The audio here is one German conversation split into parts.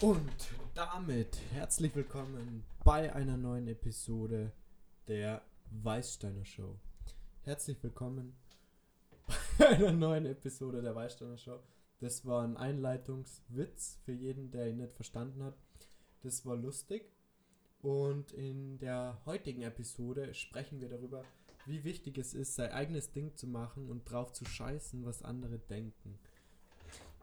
Und damit herzlich willkommen bei einer neuen Episode der Weißsteiner Show. Herzlich willkommen bei einer neuen Episode der Weißsteiner Show. Das war ein Einleitungswitz für jeden, der ihn nicht verstanden hat. Das war lustig. Und in der heutigen Episode sprechen wir darüber, wie wichtig es ist, sein eigenes Ding zu machen und drauf zu scheißen, was andere denken.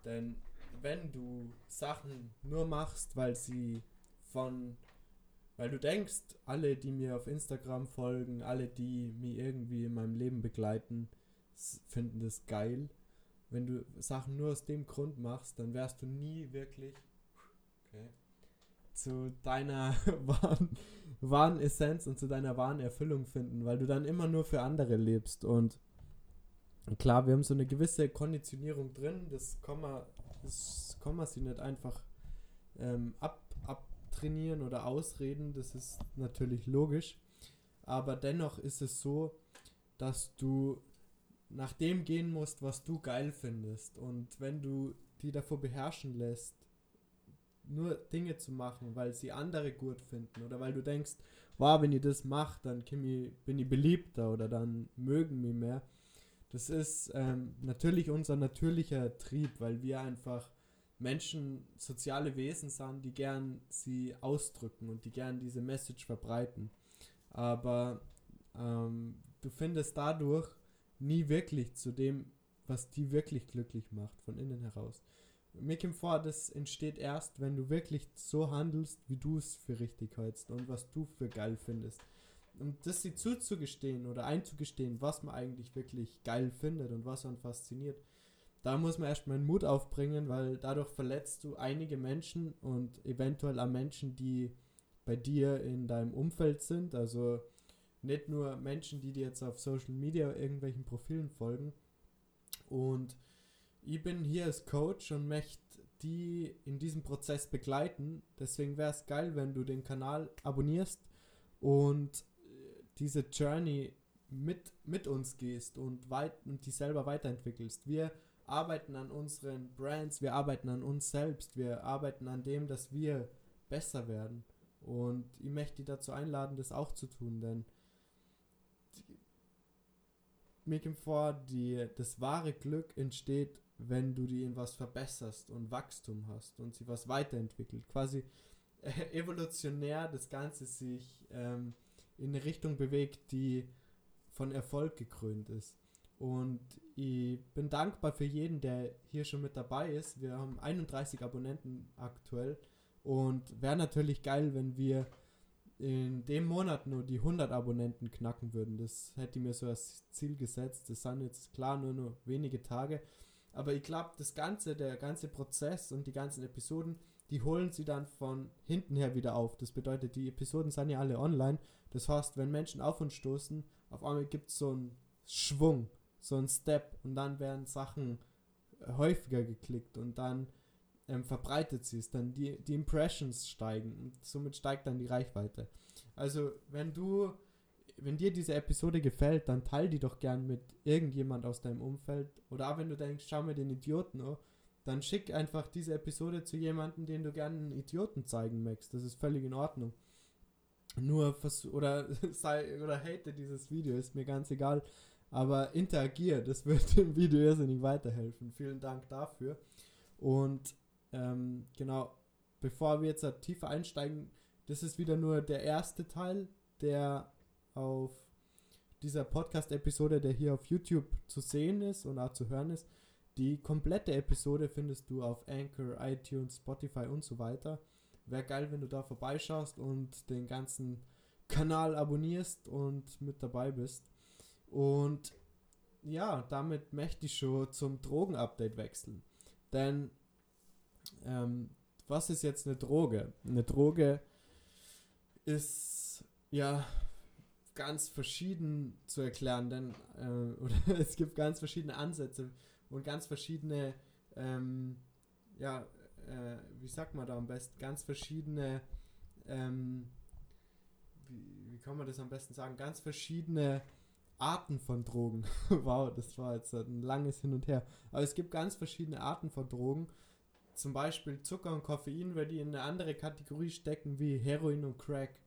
Denn wenn du Sachen nur machst, weil sie von, weil du denkst, alle, die mir auf Instagram folgen, alle, die mich irgendwie in meinem Leben begleiten, finden das geil. Wenn du Sachen nur aus dem Grund machst, dann wärst du nie wirklich okay, zu deiner wahren, wahren Essenz und zu deiner wahren Erfüllung finden, weil du dann immer nur für andere lebst und klar, wir haben so eine gewisse Konditionierung drin, das kann man das kann man sie nicht einfach ähm, ab, abtrainieren oder ausreden, das ist natürlich logisch. Aber dennoch ist es so, dass du nach dem gehen musst, was du geil findest. Und wenn du die davor beherrschen lässt, nur Dinge zu machen, weil sie andere gut finden oder weil du denkst, wow, wenn ich das mache, dann ich, bin ich beliebter oder dann mögen mich mehr, das ist ähm, natürlich unser natürlicher Trieb, weil wir einfach Menschen soziale Wesen sind, die gern sie ausdrücken und die gern diese Message verbreiten. Aber ähm, du findest dadurch nie wirklich zu dem, was die wirklich glücklich macht, von innen heraus. Mir kommt vor, das entsteht erst, wenn du wirklich so handelst, wie du es für richtig hältst und was du für geil findest und das sie zuzugestehen oder einzugestehen, was man eigentlich wirklich geil findet und was man fasziniert, da muss man erstmal einen Mut aufbringen, weil dadurch verletzt du einige Menschen und eventuell auch Menschen, die bei dir in deinem Umfeld sind. Also nicht nur Menschen, die dir jetzt auf Social Media irgendwelchen Profilen folgen. Und ich bin hier als Coach und möchte die in diesem Prozess begleiten. Deswegen wäre es geil, wenn du den Kanal abonnierst und diese Journey mit, mit uns gehst und, weit, und die selber weiterentwickelst. Wir arbeiten an unseren Brands, wir arbeiten an uns selbst, wir arbeiten an dem, dass wir besser werden. Und ich möchte dich dazu einladen, das auch zu tun, denn mir kommt vor, die, das wahre Glück entsteht, wenn du die in was verbesserst und Wachstum hast und sie was weiterentwickelt. Quasi äh, evolutionär das Ganze sich ähm, in eine Richtung bewegt, die von Erfolg gekrönt ist. Und ich bin dankbar für jeden, der hier schon mit dabei ist. Wir haben 31 Abonnenten aktuell und wäre natürlich geil, wenn wir in dem Monat nur die 100 Abonnenten knacken würden. Das hätte ich mir so als Ziel gesetzt. Das sind jetzt klar nur noch wenige Tage. Aber ich glaube, das Ganze, der ganze Prozess und die ganzen Episoden, die holen sie dann von hinten her wieder auf. Das bedeutet, die Episoden sind ja alle online. Das heißt, wenn Menschen auf uns stoßen, auf einmal gibt es so einen Schwung, so einen Step und dann werden Sachen häufiger geklickt und dann ähm, verbreitet sie es, dann die, die Impressions steigen und somit steigt dann die Reichweite. Also wenn du, wenn dir diese Episode gefällt, dann teil die doch gern mit irgendjemand aus deinem Umfeld oder auch wenn du denkst, schau mir den Idioten an, dann schick einfach diese Episode zu jemandem, den du gerne einen Idioten zeigen möchtest. Das ist völlig in Ordnung. Nur oder sei oder hate dieses Video, ist mir ganz egal. Aber interagier, das wird dem Video irrsinnig weiterhelfen. Vielen Dank dafür. Und ähm, genau, bevor wir jetzt tiefer einsteigen, das ist wieder nur der erste Teil, der auf dieser Podcast-Episode, der hier auf YouTube zu sehen ist und auch zu hören ist. Die komplette Episode findest du auf Anchor, iTunes, Spotify und so weiter. Wäre geil, wenn du da vorbeischaust und den ganzen Kanal abonnierst und mit dabei bist. Und ja, damit möchte ich schon zum Drogenupdate wechseln. Denn ähm, was ist jetzt eine Droge? Eine Droge ist ja ganz verschieden zu erklären, denn äh, oder es gibt ganz verschiedene Ansätze, und ganz verschiedene, ähm, ja, äh, wie sagt man da am besten, ganz verschiedene, ähm, wie, wie kann man das am besten sagen, ganz verschiedene Arten von Drogen. wow, das war jetzt ein langes Hin und Her. Aber es gibt ganz verschiedene Arten von Drogen. zum Beispiel Zucker und Koffein würde ich in eine andere Kategorie stecken wie Heroin und Crack.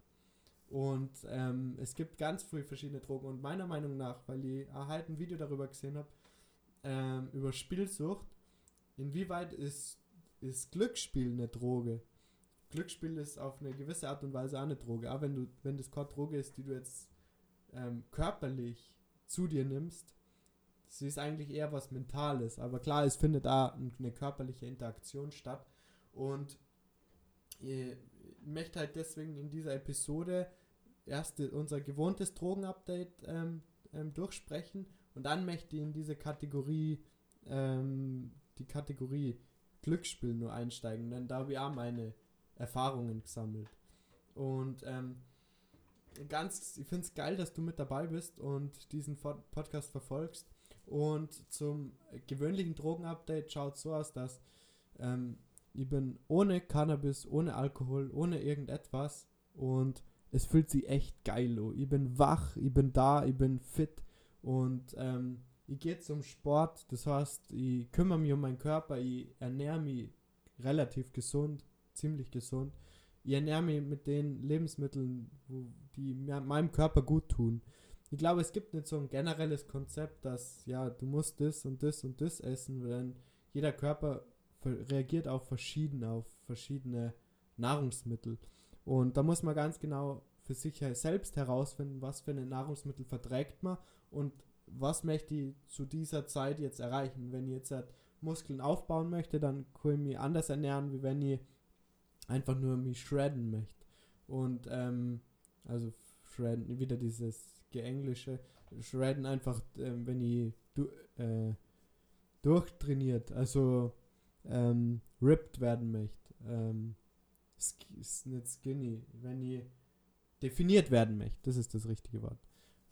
Und ähm, es gibt ganz viele verschiedene Drogen. Und meiner Meinung nach, weil ich halt ein Video darüber gesehen habe, ähm, über Spielsucht, inwieweit ist, ist Glücksspiel eine Droge? Glücksspiel ist auf eine gewisse Art und Weise auch eine Droge. Aber wenn du, wenn das keine Droge ist, die du jetzt ähm, körperlich zu dir nimmst, sie ist eigentlich eher was Mentales. Aber klar, es findet da eine körperliche Interaktion statt. Und ich möchte halt deswegen in dieser Episode erst unser gewohntes Drogenupdate ähm, ähm, durchsprechen und dann möchte ich in diese Kategorie, ähm, die Kategorie Glücksspiel nur einsteigen, denn da habe ich auch meine Erfahrungen gesammelt. Und ähm, ganz, ich finde es geil, dass du mit dabei bist und diesen Podcast verfolgst. Und zum gewöhnlichen Drogenupdate schaut so aus, dass ähm, ich bin ohne Cannabis, ohne Alkohol, ohne irgendetwas und es fühlt sich echt geil an. Ich bin wach, ich bin da, ich bin fit und ähm, ich gehe zum Sport. Das heißt, ich kümmere mich um meinen Körper, ich ernähre mich relativ gesund, ziemlich gesund. Ich ernähre mich mit den Lebensmitteln, die meinem Körper gut tun ich glaube, es gibt nicht so ein generelles Konzept, dass ja, du musst das und das und das essen, denn jeder Körper reagiert auch verschieden auf verschiedene Nahrungsmittel. Und da muss man ganz genau für sich selbst herausfinden, was für eine Nahrungsmittel verträgt man und was möchte ich zu dieser Zeit jetzt erreichen. Wenn ich jetzt halt Muskeln aufbauen möchte, dann kann ich mich anders ernähren, wie wenn ich einfach nur mich shredden möchte. Und ähm, also shredden, wieder dieses Geenglische, shredden einfach, ähm, wenn ich du, äh, durchtrainiert, also ähm, ripped werden möchte. Ähm, ist nicht skinny, wenn ich definiert werden möchte, das ist das richtige Wort.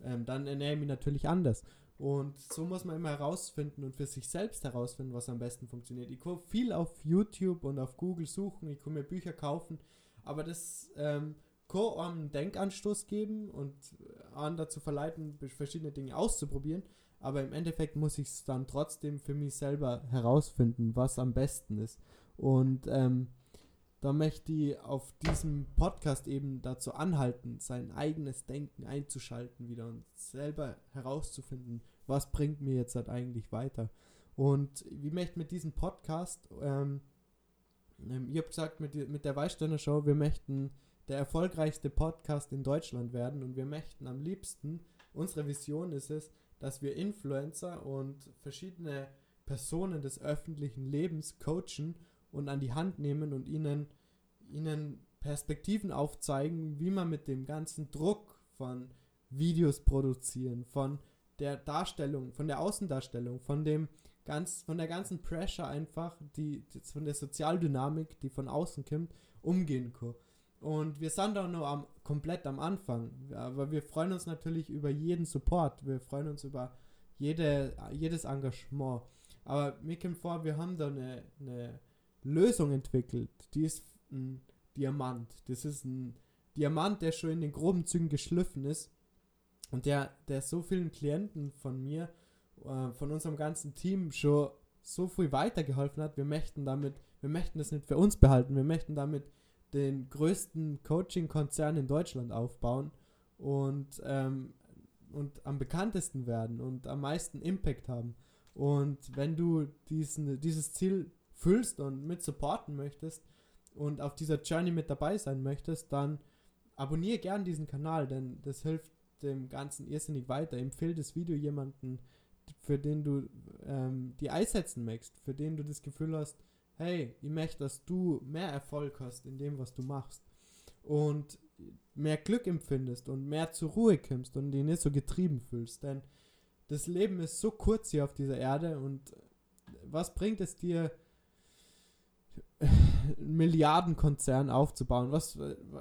Ähm, dann ernähre ich mich natürlich anders. Und so muss man immer herausfinden und für sich selbst herausfinden, was am besten funktioniert. Ich kann viel auf YouTube und auf Google suchen, ich kann mir Bücher kaufen, aber das ähm, kann einen Denkanstoß geben und an dazu verleiten, verschiedene Dinge auszuprobieren. Aber im Endeffekt muss ich es dann trotzdem für mich selber herausfinden, was am besten ist. Und ähm, da möchte ich auf diesem Podcast eben dazu anhalten, sein eigenes Denken einzuschalten wieder und selber herauszufinden, was bringt mir jetzt halt eigentlich weiter. Und wie möchte mit diesem Podcast, ähm, ähm ich habe gesagt, mit, mit der Weißsteiner Show, wir möchten der erfolgreichste Podcast in Deutschland werden und wir möchten am liebsten, unsere Vision ist es, dass wir Influencer und verschiedene Personen des öffentlichen Lebens coachen und an die Hand nehmen und ihnen, ihnen Perspektiven aufzeigen, wie man mit dem ganzen Druck von Videos produzieren, von der Darstellung, von der Außendarstellung, von dem ganz, von der ganzen Pressure einfach, die, von der Sozialdynamik, die von außen kommt, umgehen kann. Und wir sind da nur am, komplett am Anfang. Aber wir freuen uns natürlich über jeden Support. Wir freuen uns über jede, jedes Engagement. Aber mir kommt vor, wir haben da eine, eine Lösung entwickelt. Die ist ein Diamant. Das ist ein Diamant, der schon in den groben Zügen geschliffen ist. Und der, der so vielen Klienten von mir, äh, von unserem ganzen Team schon so viel weitergeholfen hat. Wir möchten damit, wir möchten das nicht für uns behalten. Wir möchten damit den größten Coaching-Konzern in Deutschland aufbauen und, ähm, und am bekanntesten werden und am meisten Impact haben. Und wenn du diesen, dieses Ziel füllst und mit supporten möchtest und auf dieser Journey mit dabei sein möchtest, dann abonniere gern diesen Kanal, denn das hilft dem Ganzen irrsinnig weiter. Empfehle das Video jemanden, für den du ähm, die einsetzen möchtest, für den du das Gefühl hast, hey, ich möchte, dass du mehr Erfolg hast in dem, was du machst und mehr Glück empfindest und mehr zur Ruhe kommst und dich nicht so getrieben fühlst, denn das Leben ist so kurz hier auf dieser Erde und was bringt es dir, Milliardenkonzern aufzubauen? Was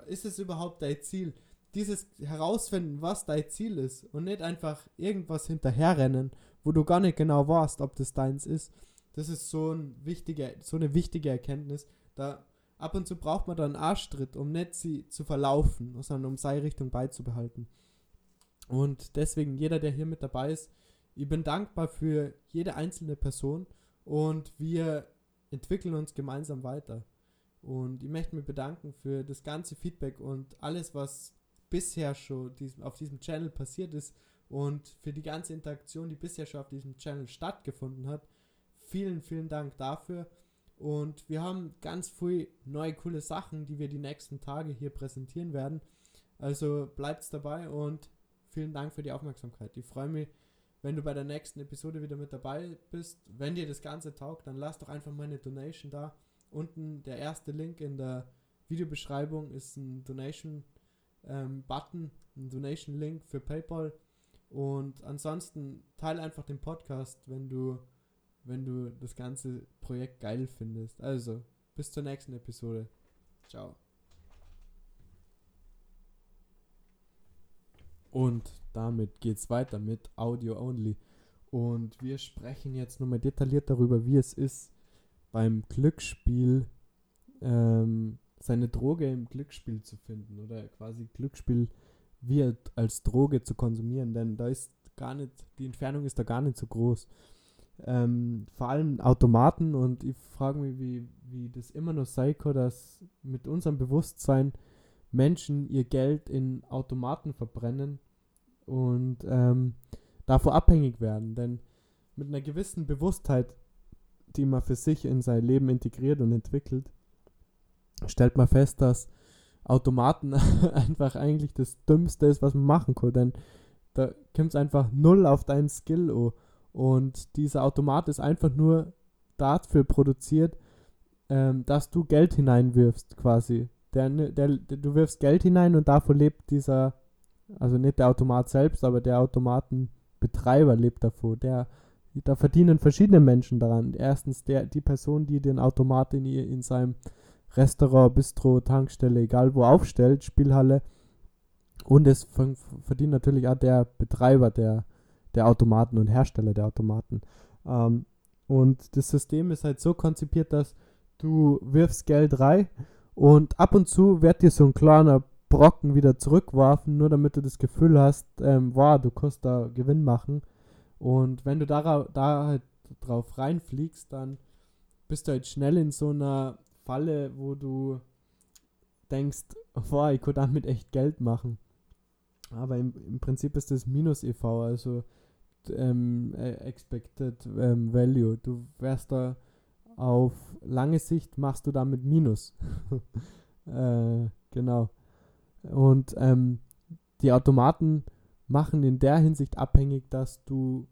ist es überhaupt dein Ziel? Dieses herausfinden, was dein Ziel ist und nicht einfach irgendwas hinterherrennen, wo du gar nicht genau weißt, ob das deins ist das ist so, ein wichtiger, so eine wichtige Erkenntnis. Da ab und zu braucht man da einen Arschtritt, um nicht sie zu verlaufen, sondern um seine Richtung beizubehalten. Und deswegen, jeder, der hier mit dabei ist, ich bin dankbar für jede einzelne Person und wir entwickeln uns gemeinsam weiter. Und ich möchte mich bedanken für das ganze Feedback und alles, was bisher schon auf diesem Channel passiert ist und für die ganze Interaktion, die bisher schon auf diesem Channel stattgefunden hat. Vielen, vielen Dank dafür. Und wir haben ganz viel neue coole Sachen, die wir die nächsten Tage hier präsentieren werden. Also bleibt dabei und vielen Dank für die Aufmerksamkeit. Ich freue mich, wenn du bei der nächsten Episode wieder mit dabei bist. Wenn dir das Ganze taugt, dann lass doch einfach mal eine Donation da. Unten der erste Link in der Videobeschreibung ist ein Donation ähm, Button, ein Donation Link für PayPal. Und ansonsten teile einfach den Podcast, wenn du, wenn du das ganze Projekt geil findest. Also, bis zur nächsten Episode. Ciao. Und damit geht's weiter mit Audio Only. Und wir sprechen jetzt nochmal detailliert darüber, wie es ist, beim Glücksspiel ähm, seine Droge im Glücksspiel zu finden oder quasi Glücksspiel wie als Droge zu konsumieren, denn da ist gar nicht, die Entfernung ist da gar nicht so groß. Ähm, vor allem Automaten und ich frage mich, wie, wie das immer noch kann, dass mit unserem Bewusstsein Menschen ihr Geld in Automaten verbrennen und ähm, davor abhängig werden. Denn mit einer gewissen Bewusstheit, die man für sich in sein Leben integriert und entwickelt, stellt man fest, dass Automaten einfach eigentlich das Dümmste ist, was man machen kann. Denn da kommt es einfach null auf deinen Skill an. Und dieser Automat ist einfach nur dafür produziert, ähm, dass du Geld hineinwirfst, quasi. Der, der, der, du wirfst Geld hinein und davon lebt dieser, also nicht der Automat selbst, aber der Automatenbetreiber lebt davon. Der, da verdienen verschiedene Menschen daran. Erstens der, die Person, die den Automat in, in seinem Restaurant, Bistro, Tankstelle, egal wo aufstellt, Spielhalle. Und es verdient natürlich auch der Betreiber der, der Automaten und Hersteller der Automaten. Ähm, und das System ist halt so konzipiert, dass du wirfst Geld rein und ab und zu wird dir so ein kleiner Brocken wieder zurückwerfen, nur damit du das Gefühl hast, ähm, wow, du kannst da Gewinn machen. Und wenn du da, da halt drauf reinfliegst, dann bist du halt schnell in so einer Falle, wo du denkst, boah, ich könnte damit echt Geld machen. Aber im, im Prinzip ist das Minus EV, also ähm, äh, Expected ähm, Value. Du wärst da auf lange Sicht machst du damit Minus. äh, genau. Und ähm, die Automaten machen in der Hinsicht abhängig, dass du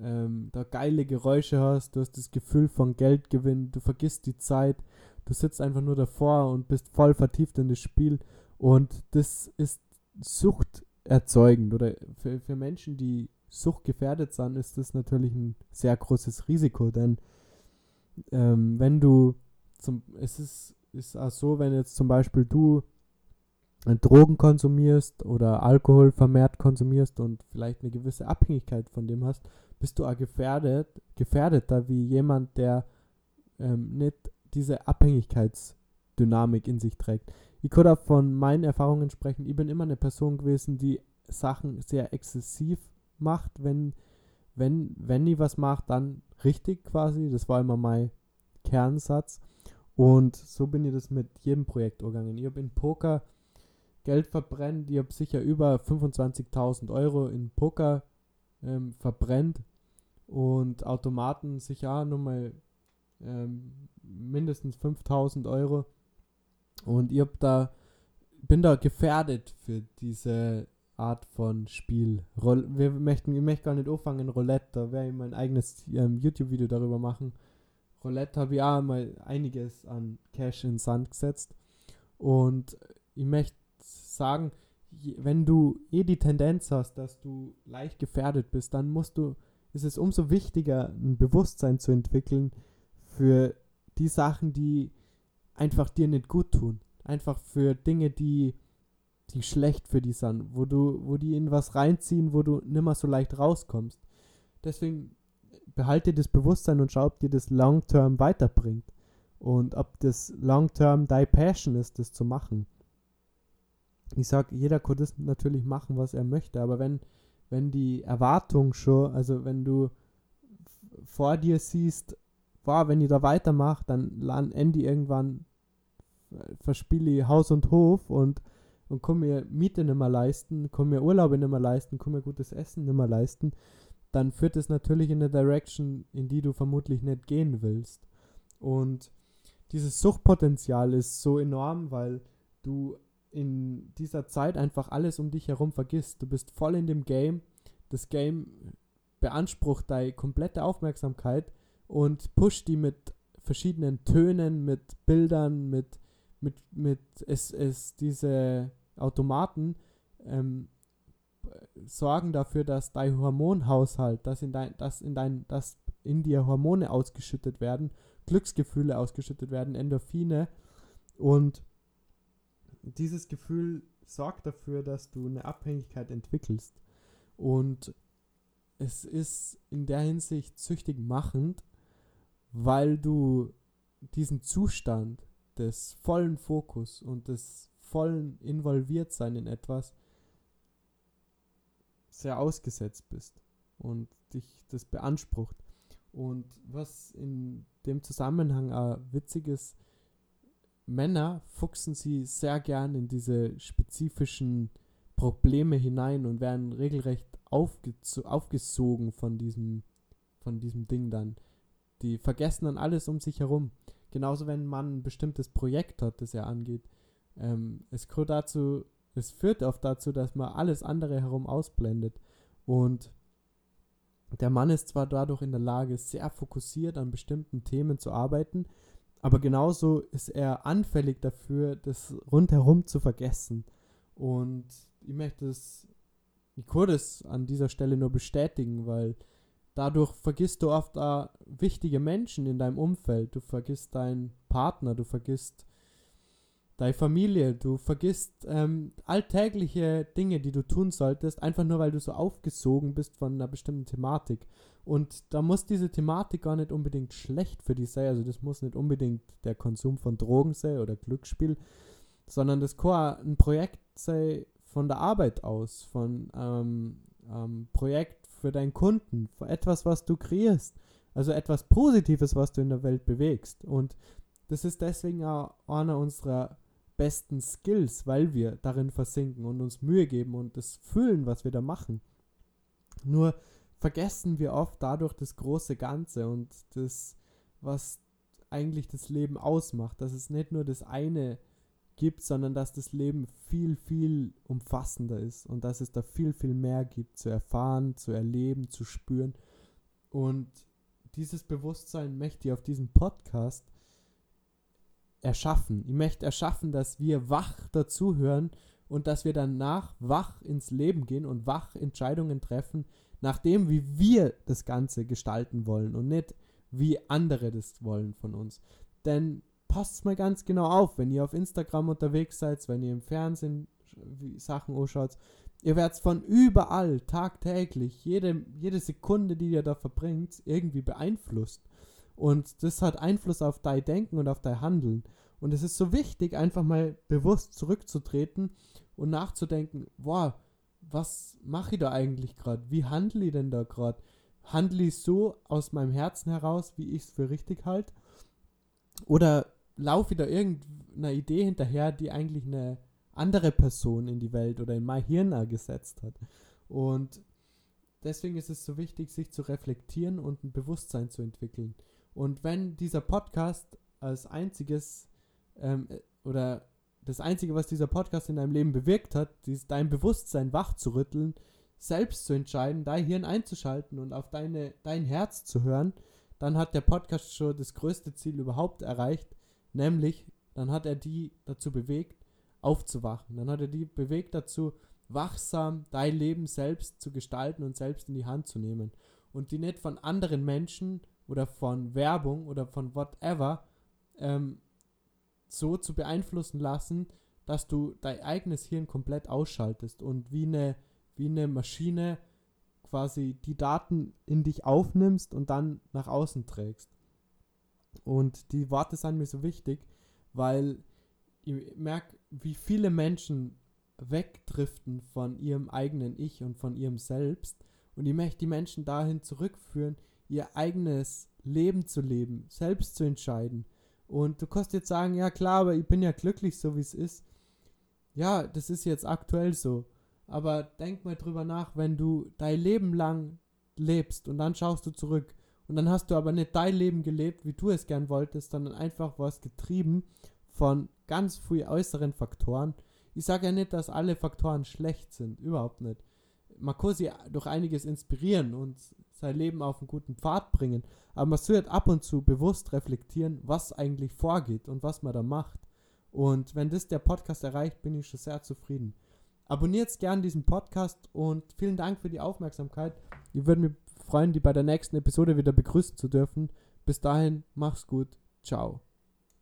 ähm, da geile Geräusche hast, du hast das Gefühl von Geldgewinn, du vergisst die Zeit, du sitzt einfach nur davor und bist voll vertieft in das Spiel. Und das ist Sucht erzeugend oder für, für Menschen, die suchtgefährdet sind, ist das natürlich ein sehr großes Risiko, denn ähm, wenn du zum, es ist, ist auch so, wenn jetzt zum Beispiel du Drogen konsumierst oder Alkohol vermehrt konsumierst und vielleicht eine gewisse Abhängigkeit von dem hast, bist du auch gefährdet, gefährdeter wie jemand, der ähm, nicht diese Abhängigkeitsdynamik in sich trägt. Ich kann da von meinen Erfahrungen sprechen. Ich bin immer eine Person gewesen, die Sachen sehr exzessiv macht. Wenn, wenn, wenn ich was mache, dann richtig quasi. Das war immer mein Kernsatz. Und so bin ich das mit jedem Projekt umgegangen. Ich habe in Poker Geld verbrennt. Ich habe sicher über 25.000 Euro in Poker ähm, verbrennt. Und Automaten sicher auch nochmal ähm, mindestens 5000 Euro. Und ich hab da, bin da gefährdet für diese Art von Spiel. Roll wir möchten, ich möchte gar nicht anfangen, Roulette, da werde ich mein eigenes ähm, YouTube-Video darüber machen. Roulette habe ich auch mal einiges an Cash in Sand gesetzt. Und ich möchte sagen, wenn du eh die Tendenz hast, dass du leicht gefährdet bist, dann musst du, ist es umso wichtiger, ein Bewusstsein zu entwickeln für die Sachen, die einfach dir nicht gut tun. Einfach für Dinge, die, die schlecht für die sind, wo du, wo die in was reinziehen, wo du nimmer so leicht rauskommst. Deswegen behalte das Bewusstsein und schau, ob dir das long-term weiterbringt. Und ob das long-term deine Passion ist, das zu machen. Ich sag, jeder kann das natürlich machen, was er möchte, aber wenn, wenn die Erwartung schon, also wenn du vor dir siehst, boah, wenn ich da weitermache, dann ende ich irgendwann, äh, verspiele ich Haus und Hof und, und kann mir Miete nicht mehr leisten, kann mir Urlaube nicht mehr leisten, kann mir gutes Essen nicht mehr leisten, dann führt es natürlich in eine Direction, in die du vermutlich nicht gehen willst. Und dieses Suchtpotenzial ist so enorm, weil du in dieser Zeit einfach alles um dich herum vergisst. Du bist voll in dem Game. Das Game beansprucht deine komplette Aufmerksamkeit und pusht die mit verschiedenen Tönen, mit Bildern, mit, mit, mit es, es diese Automaten ähm, sorgen dafür, dass dein Hormonhaushalt, dass in dein, dass in dein, dass in dir Hormone ausgeschüttet werden, Glücksgefühle ausgeschüttet werden, Endorphine und dieses Gefühl sorgt dafür, dass du eine Abhängigkeit entwickelst. Und es ist in der Hinsicht süchtig machend, weil du diesen Zustand des vollen Fokus und des vollen Involviertsein in etwas sehr ausgesetzt bist und dich das beansprucht. Und was in dem Zusammenhang auch witzig ist, Männer fuchsen sie sehr gern in diese spezifischen Probleme hinein und werden regelrecht aufgesogen von diesem, von diesem Ding dann. Die vergessen dann alles um sich herum. Genauso wenn man ein bestimmtes Projekt hat, das er angeht. Ähm, es, dazu, es führt oft dazu, dass man alles andere herum ausblendet. Und der Mann ist zwar dadurch in der Lage, sehr fokussiert an bestimmten Themen zu arbeiten, aber genauso ist er anfällig dafür, das rundherum zu vergessen. Und ich möchte es, ich das an dieser Stelle nur bestätigen, weil dadurch vergisst du oft auch wichtige Menschen in deinem Umfeld. Du vergisst deinen Partner, du vergisst deine Familie, du vergisst ähm, alltägliche Dinge, die du tun solltest, einfach nur weil du so aufgesogen bist von einer bestimmten Thematik. Und da muss diese Thematik gar nicht unbedingt schlecht für dich sein. Also das muss nicht unbedingt der Konsum von Drogen sein oder Glücksspiel, sondern das kann ein Projekt sein von der Arbeit aus, von ähm, ähm, Projekt für deinen Kunden, für etwas, was du kreierst. Also etwas Positives, was du in der Welt bewegst. Und das ist deswegen auch einer unserer besten Skills, weil wir darin versinken und uns Mühe geben und das fühlen, was wir da machen. Nur vergessen wir oft dadurch das große Ganze und das, was eigentlich das Leben ausmacht, dass es nicht nur das eine gibt, sondern dass das Leben viel, viel umfassender ist und dass es da viel, viel mehr gibt zu erfahren, zu erleben, zu spüren. Und dieses Bewusstsein möchte ich auf diesem Podcast erschaffen. Ich möchte erschaffen, dass wir wach dazuhören und dass wir danach wach ins Leben gehen und wach Entscheidungen treffen, nach dem, wie wir das Ganze gestalten wollen und nicht wie andere das wollen von uns. Denn passt mal ganz genau auf, wenn ihr auf Instagram unterwegs seid, wenn ihr im Fernsehen Sachen anschaut, ihr werdet von überall tagtäglich, jede, jede Sekunde, die ihr da verbringt, irgendwie beeinflusst. Und das hat Einfluss auf dein Denken und auf dein Handeln. Und es ist so wichtig, einfach mal bewusst zurückzutreten und nachzudenken, boah, was mache ich da eigentlich gerade? Wie handle ich denn da gerade? Handle ich so aus meinem Herzen heraus, wie ich es für richtig halte? Oder laufe ich da irgendeiner Idee hinterher, die eigentlich eine andere Person in die Welt oder in mein Hirn gesetzt hat? Und deswegen ist es so wichtig, sich zu reflektieren und ein Bewusstsein zu entwickeln. Und wenn dieser Podcast als einziges ähm, oder das Einzige, was dieser Podcast in deinem Leben bewirkt hat, ist dein Bewusstsein wach zu rütteln, selbst zu entscheiden, dein Hirn einzuschalten und auf deine, dein Herz zu hören, dann hat der Podcast schon das größte Ziel überhaupt erreicht, nämlich dann hat er die dazu bewegt, aufzuwachen. Dann hat er die bewegt dazu, wachsam dein Leben selbst zu gestalten und selbst in die Hand zu nehmen. Und die nicht von anderen Menschen oder von Werbung oder von whatever ähm, so zu beeinflussen lassen, dass du dein eigenes Hirn komplett ausschaltest und wie eine, wie eine Maschine quasi die Daten in dich aufnimmst und dann nach außen trägst. Und die Worte sind mir so wichtig, weil ich merke, wie viele Menschen wegdriften von ihrem eigenen Ich und von ihrem Selbst. Und ich möchte die Menschen dahin zurückführen, ihr eigenes Leben zu leben, selbst zu entscheiden. Und du kannst jetzt sagen, ja klar, aber ich bin ja glücklich, so wie es ist. Ja, das ist jetzt aktuell so. Aber denk mal drüber nach, wenn du dein Leben lang lebst und dann schaust du zurück und dann hast du aber nicht dein Leben gelebt, wie du es gern wolltest, sondern einfach was getrieben von ganz früh äußeren Faktoren. Ich sage ja nicht, dass alle Faktoren schlecht sind, überhaupt nicht. Man kann sie durch einiges inspirieren und sein Leben auf einen guten Pfad bringen, aber man sollte ab und zu bewusst reflektieren, was eigentlich vorgeht und was man da macht. Und wenn das der Podcast erreicht, bin ich schon sehr zufrieden. Abonniert gern diesen Podcast und vielen Dank für die Aufmerksamkeit. Ich würde mich freuen, die bei der nächsten Episode wieder begrüßen zu dürfen. Bis dahin, mach's gut. Ciao.